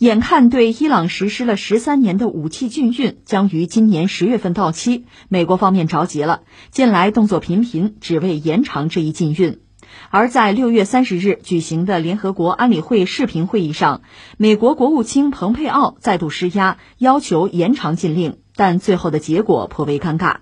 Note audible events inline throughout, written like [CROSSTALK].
眼看对伊朗实施了十三年的武器禁运将于今年十月份到期，美国方面着急了，近来动作频频，只为延长这一禁运。而在六月三十日举行的联合国安理会视频会议上，美国国务卿蓬佩奥再度施压，要求延长禁令，但最后的结果颇为尴尬。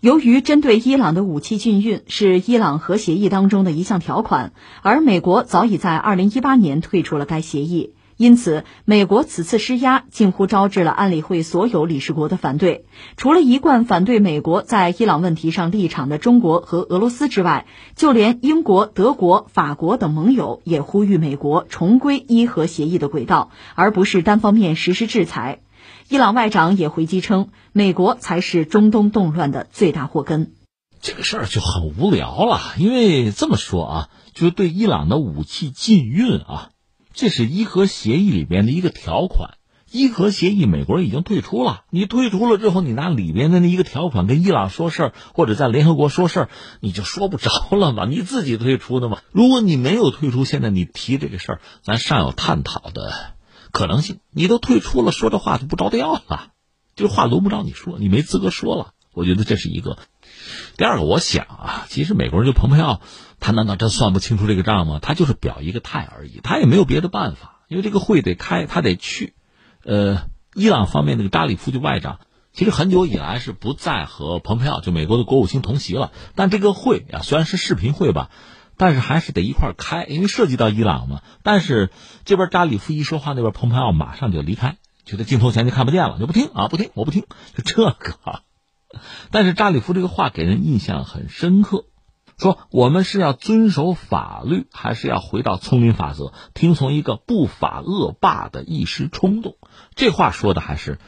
由于针对伊朗的武器禁运是伊朗核协议当中的一项条款，而美国早已在二零一八年退出了该协议。因此，美国此次施压近乎招致了安理会所有理事国的反对。除了一贯反对美国在伊朗问题上立场的中国和俄罗斯之外，就连英国、德国、法国等盟友也呼吁美国重归伊核协议的轨道，而不是单方面实施制裁。伊朗外长也回击称，美国才是中东动乱的最大祸根。这个事儿就很无聊了，因为这么说啊，就是对伊朗的武器禁运啊。这是伊核协议里边的一个条款，伊核协议美国人已经退出了。你退出了之后，你拿里边的那一个条款跟伊朗说事儿，或者在联合国说事儿，你就说不着了嘛。你自己退出的嘛。如果你没有退出，现在你提这个事儿，咱尚有探讨的可能性。你都退出了，说这话就不着调了，这话轮不着你说，你没资格说了。我觉得这是一个。第二个，我想啊，其实美国人就蓬佩奥。他难道真算不清楚这个账吗？他就是表一个态而已，他也没有别的办法，因为这个会得开，他得去。呃，伊朗方面那个扎里夫就外长，其实很久以来是不再和蓬佩奥就美国的国务卿同席了。但这个会啊，虽然是视频会吧，但是还是得一块开，因为涉及到伊朗嘛。但是这边扎里夫一说话，那边蓬佩奥马上就离开，就在镜头前就看不见了，就不听啊，不听，我不听，就 [LAUGHS] 这个。[LAUGHS] 但是扎里夫这个话给人印象很深刻。说我们是要遵守法律，还是要回到丛林法则，听从一个不法恶霸的一时冲动？这话说的还是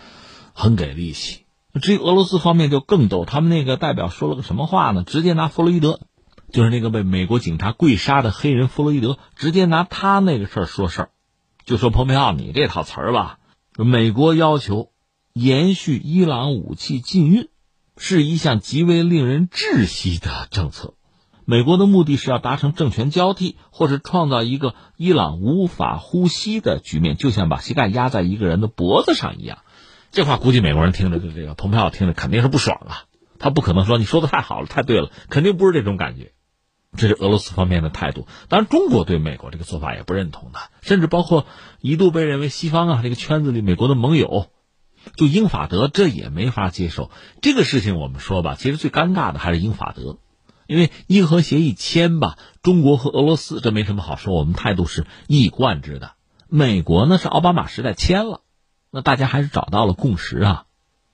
很给力气。至于俄罗斯方面就更逗，他们那个代表说了个什么话呢？直接拿弗洛伊德，就是那个被美国警察跪杀的黑人弗洛伊德，直接拿他那个事儿说事儿，就说蓬佩奥，你这套词儿吧，美国要求延续伊朗武器禁运，是一项极为令人窒息的政策。美国的目的是要达成政权交替，或是创造一个伊朗无法呼吸的局面，就像把膝盖压在一个人的脖子上一样。这话估计美国人听着就，这个蓬佩奥听着肯定是不爽啊。他不可能说你说的太好了，太对了，肯定不是这种感觉。这是俄罗斯方面的态度。当然，中国对美国这个做法也不认同的，甚至包括一度被认为西方啊这个圈子里美国的盟友，就英法德这也没法接受这个事情。我们说吧，其实最尴尬的还是英法德。因为伊核协议签吧，中国和俄罗斯这没什么好说，我们态度是一以贯之的。美国呢是奥巴马时代签了，那大家还是找到了共识啊，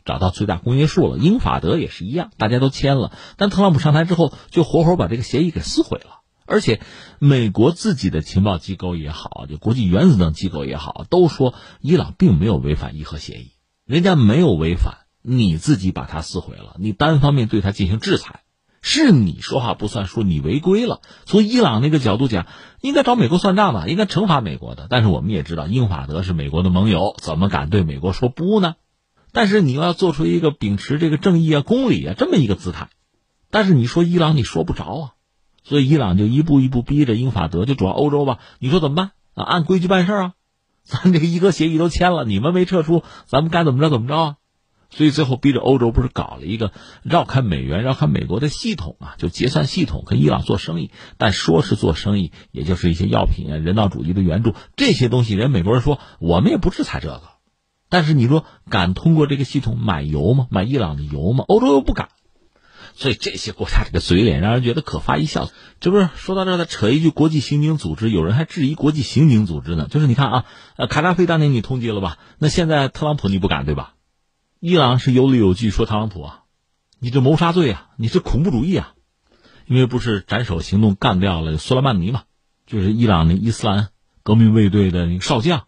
找到最大公约数了。英法德也是一样，大家都签了，但特朗普上台之后就活活把这个协议给撕毁了。而且，美国自己的情报机构也好，就国际原子能机构也好，都说伊朗并没有违反伊核协议，人家没有违反，你自己把它撕毁了，你单方面对他进行制裁。是你说话不算数，你违规了。从伊朗那个角度讲，应该找美国算账吧，应该惩罚美国的。但是我们也知道，英法德是美国的盟友，怎么敢对美国说不呢？但是你要做出一个秉持这个正义啊、公理啊这么一个姿态，但是你说伊朗你说不着啊，所以伊朗就一步一步逼着英法德，就主要欧洲吧。你说怎么办啊？按规矩办事啊，咱 [LAUGHS] 这个伊核协议都签了，你们没撤出，咱们该怎么着怎么着啊？所以最后逼着欧洲不是搞了一个绕开美元、绕开美国的系统啊，就结算系统跟伊朗做生意。但说是做生意，也就是一些药品啊、人道主义的援助这些东西。人美国人说我们也不制裁这个，但是你说敢通过这个系统买油吗？买伊朗的油吗？欧洲又不敢。所以这些国家这个嘴脸让人觉得可发一笑。这不是说到这儿再扯一句国际刑警组织，有人还质疑国际刑警组织呢。就是你看啊，呃，卡扎菲当年你通缉了吧？那现在特朗普你不敢对吧？伊朗是有理有据说特朗普啊，你这谋杀罪啊，你是恐怖主义啊，因为不是斩首行动干掉了苏莱曼尼嘛，就是伊朗的伊斯兰革命卫队的那个少将，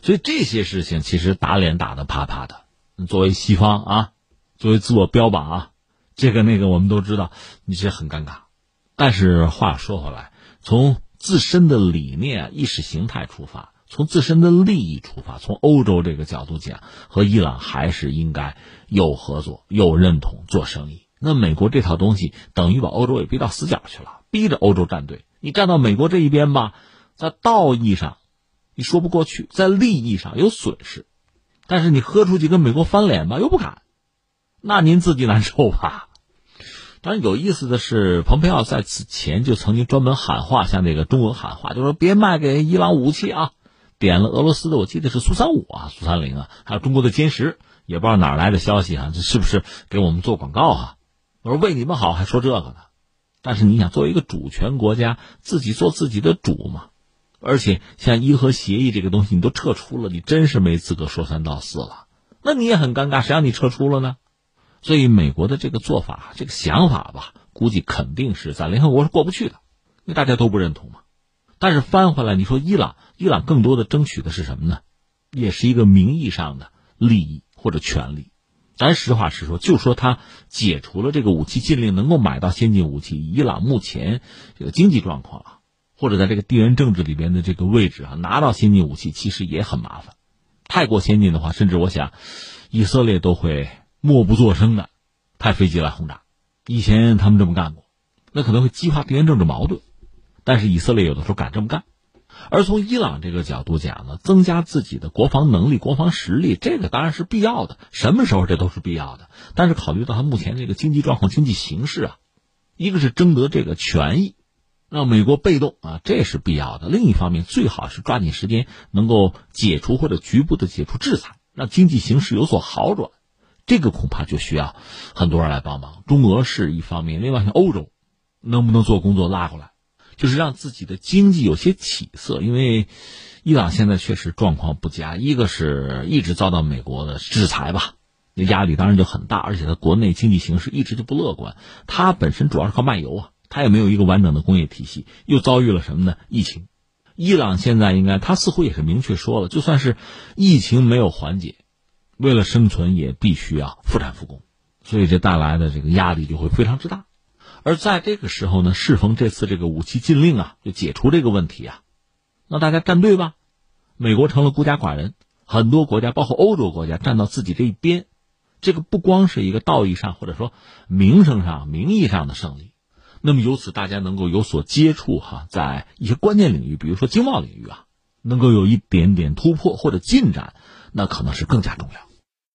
所以这些事情其实打脸打的啪啪的。作为西方啊，作为自我标榜啊，这个那个我们都知道，你这很尴尬。但是话说回来，从自身的理念、意识形态出发。从自身的利益出发，从欧洲这个角度讲，和伊朗还是应该有合作、有认同做生意。那美国这套东西等于把欧洲也逼到死角去了，逼着欧洲站队。你站到美国这一边吧，在道义上你说不过去，在利益上有损失，但是你喝出去跟美国翻脸吧，又不敢，那您自己难受吧？当然有意思的是，蓬佩奥在此前就曾经专门喊话，向那个中国喊话，就说别卖给伊朗武器啊，点了俄罗斯的，我记得是苏三五啊、苏三零啊，还有中国的歼十，也不知道哪来的消息啊，这是不是给我们做广告啊？我说为你们好，还说这个呢。但是你想，作为一个主权国家，自己做自己的主嘛，而且像伊核协议这个东西，你都撤出了，你真是没资格说三道四了。那你也很尴尬，谁让你撤出了呢？所以美国的这个做法、这个想法吧，估计肯定是在联合国是过不去的，因为大家都不认同嘛。但是翻回来，你说伊朗，伊朗更多的争取的是什么呢？也是一个名义上的利益或者权利。咱实话实说，就说他解除了这个武器禁令，能够买到先进武器，伊朗目前这个经济状况啊，或者在这个地缘政治里边的这个位置啊，拿到先进武器其实也很麻烦。太过先进的话，甚至我想，以色列都会。默不作声的派飞机来轰炸，以前他们这么干过，那可能会激化地缘政治矛盾。但是以色列有的时候敢这么干，而从伊朗这个角度讲呢，增加自己的国防能力、国防实力，这个当然是必要的。什么时候这都是必要的。但是考虑到他目前这个经济状况、经济形势啊，一个是争得这个权益，让美国被动啊，这是必要的。另一方面，最好是抓紧时间能够解除或者局部的解除制裁，让经济形势有所好转。这个恐怕就需要很多人来帮忙。中俄是一方面，另外像欧洲，能不能做工作拉过来，就是让自己的经济有些起色。因为伊朗现在确实状况不佳，一个是一直遭到美国的制裁吧，那压力当然就很大，而且它国内经济形势一直就不乐观。它本身主要是靠卖油啊，它也没有一个完整的工业体系，又遭遇了什么呢？疫情。伊朗现在应该，他似乎也是明确说了，就算是疫情没有缓解。为了生存，也必须要复产复工，所以这带来的这个压力就会非常之大。而在这个时候呢，适逢这次这个武器禁令啊，就解除这个问题啊，那大家站队吧。美国成了孤家寡人，很多国家，包括欧洲国家，站到自己这一边。这个不光是一个道义上或者说名声上、名义上的胜利，那么由此大家能够有所接触哈，在一些关键领域，比如说经贸领域啊，能够有一点点突破或者进展，那可能是更加重要。